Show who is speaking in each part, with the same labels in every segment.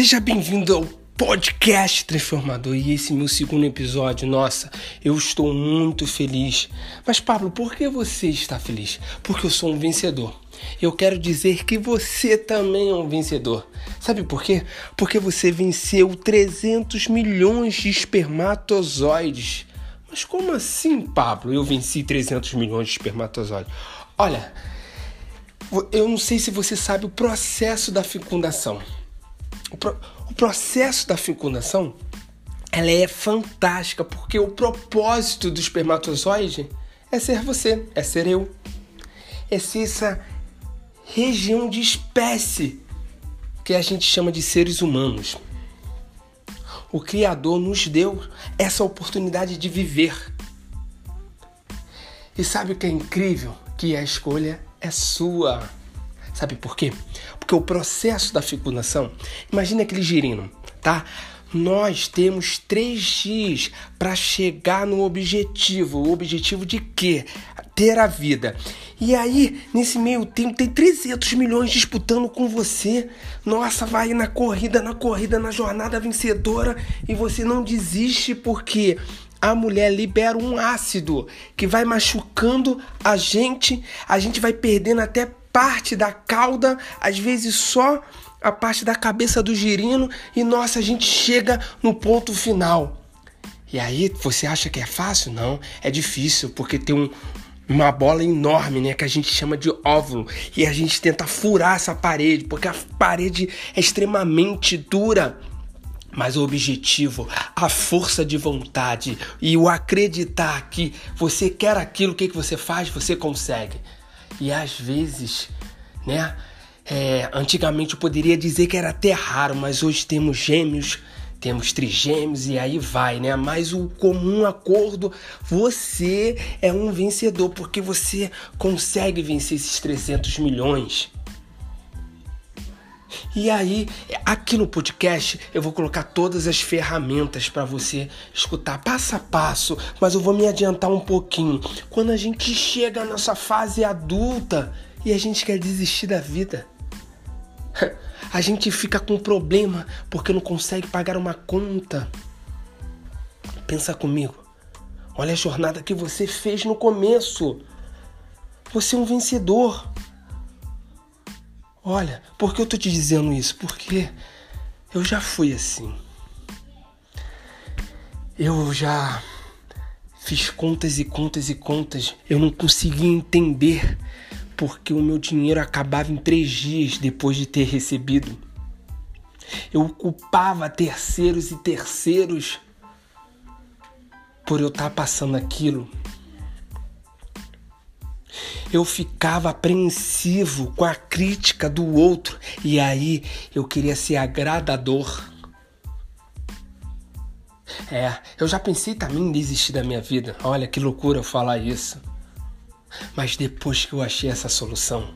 Speaker 1: Seja bem-vindo ao podcast transformador e esse meu segundo episódio. Nossa, eu estou muito feliz. Mas Pablo, por que você está feliz? Porque eu sou um vencedor. Eu quero dizer que você também é um vencedor. Sabe por quê? Porque você venceu 300 milhões de espermatozoides. Mas como assim, Pablo? Eu venci 300 milhões de espermatozoides. Olha, eu não sei se você sabe o processo da fecundação. O, pro, o processo da fecundação ela é fantástica porque o propósito do espermatozoide é ser você, é ser eu. É ser essa região de espécie que a gente chama de seres humanos. O Criador nos deu essa oportunidade de viver. E sabe o que é incrível? Que a escolha é sua. Sabe por quê? Porque o processo da fecundação, imagine aquele girino, tá? Nós temos três dias para chegar no objetivo. O objetivo de quê? Ter a vida. E aí, nesse meio tempo, tem 300 milhões disputando com você. Nossa, vai na corrida, na corrida, na jornada vencedora e você não desiste porque a mulher libera um ácido que vai machucando a gente, a gente vai perdendo até parte da cauda, às vezes só a parte da cabeça do girino e nossa, a gente chega no ponto final. E aí, você acha que é fácil? Não, é difícil, porque tem um, uma bola enorme, né, que a gente chama de óvulo, e a gente tenta furar essa parede, porque a parede é extremamente dura. Mas o objetivo, a força de vontade e o acreditar que você quer aquilo, o que, que você faz? Você consegue. E às vezes, né? É, antigamente eu poderia dizer que era até raro, mas hoje temos gêmeos, temos trigêmeos e aí vai, né? Mas o comum acordo, você é um vencedor porque você consegue vencer esses 300 milhões. E aí, aqui no podcast, eu vou colocar todas as ferramentas para você escutar passo a passo, mas eu vou me adiantar um pouquinho. Quando a gente chega à nossa fase adulta e a gente quer desistir da vida, a gente fica com problema porque não consegue pagar uma conta. Pensa comigo. Olha a jornada que você fez no começo. Você é um vencedor. Olha, por que eu tô te dizendo isso? Porque eu já fui assim. Eu já fiz contas e contas e contas. Eu não conseguia entender porque o meu dinheiro acabava em três dias depois de ter recebido. Eu culpava terceiros e terceiros por eu estar passando aquilo eu ficava apreensivo com a crítica do outro e aí eu queria ser agradador. É, eu já pensei também em desistir da minha vida. Olha que loucura eu falar isso. Mas depois que eu achei essa solução,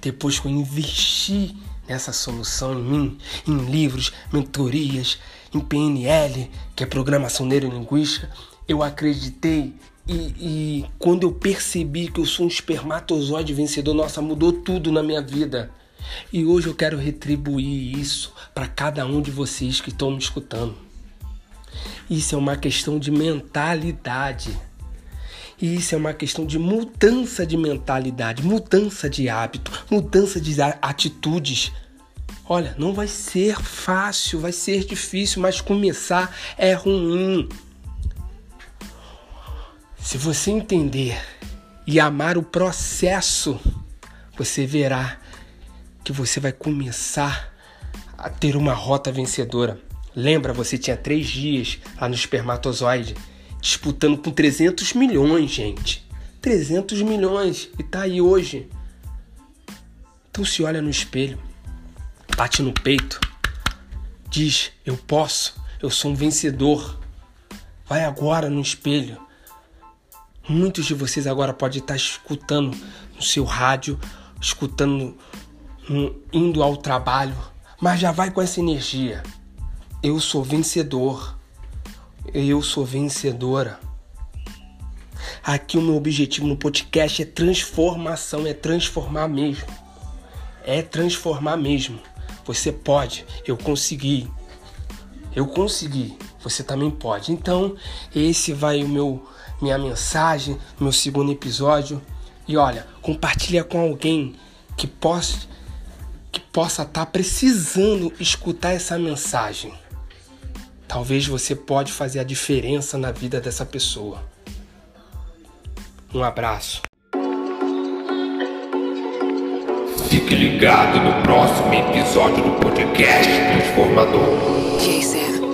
Speaker 1: depois que eu investi nessa solução em mim, em livros, mentorias, em PNL, que é programação neurolinguística, eu acreditei e, e, quando eu percebi que eu sou um espermatozoide vencedor, nossa, mudou tudo na minha vida. E hoje eu quero retribuir isso para cada um de vocês que estão me escutando. Isso é uma questão de mentalidade. Isso é uma questão de mudança de mentalidade, mudança de hábito, mudança de atitudes. Olha, não vai ser fácil, vai ser difícil, mas começar é ruim. Se você entender e amar o processo, você verá que você vai começar a ter uma rota vencedora. Lembra, você tinha três dias lá no espermatozoide, disputando com 300 milhões, gente. 300 milhões e tá aí hoje. Então se olha no espelho, bate no peito, diz: Eu posso, eu sou um vencedor. Vai agora no espelho Muitos de vocês agora podem estar escutando no seu rádio, escutando, indo ao trabalho, mas já vai com essa energia. Eu sou vencedor. Eu sou vencedora. Aqui o meu objetivo no podcast é transformação, é transformar mesmo. É transformar mesmo. Você pode. Eu consegui. Eu consegui. Você também pode. Então, esse vai o meu minha mensagem, meu segundo episódio. E olha, compartilha com alguém que possa que possa estar tá precisando escutar essa mensagem. Talvez você pode fazer a diferença na vida dessa pessoa. Um abraço.
Speaker 2: Fique ligado no próximo episódio do podcast Transformador. Jason.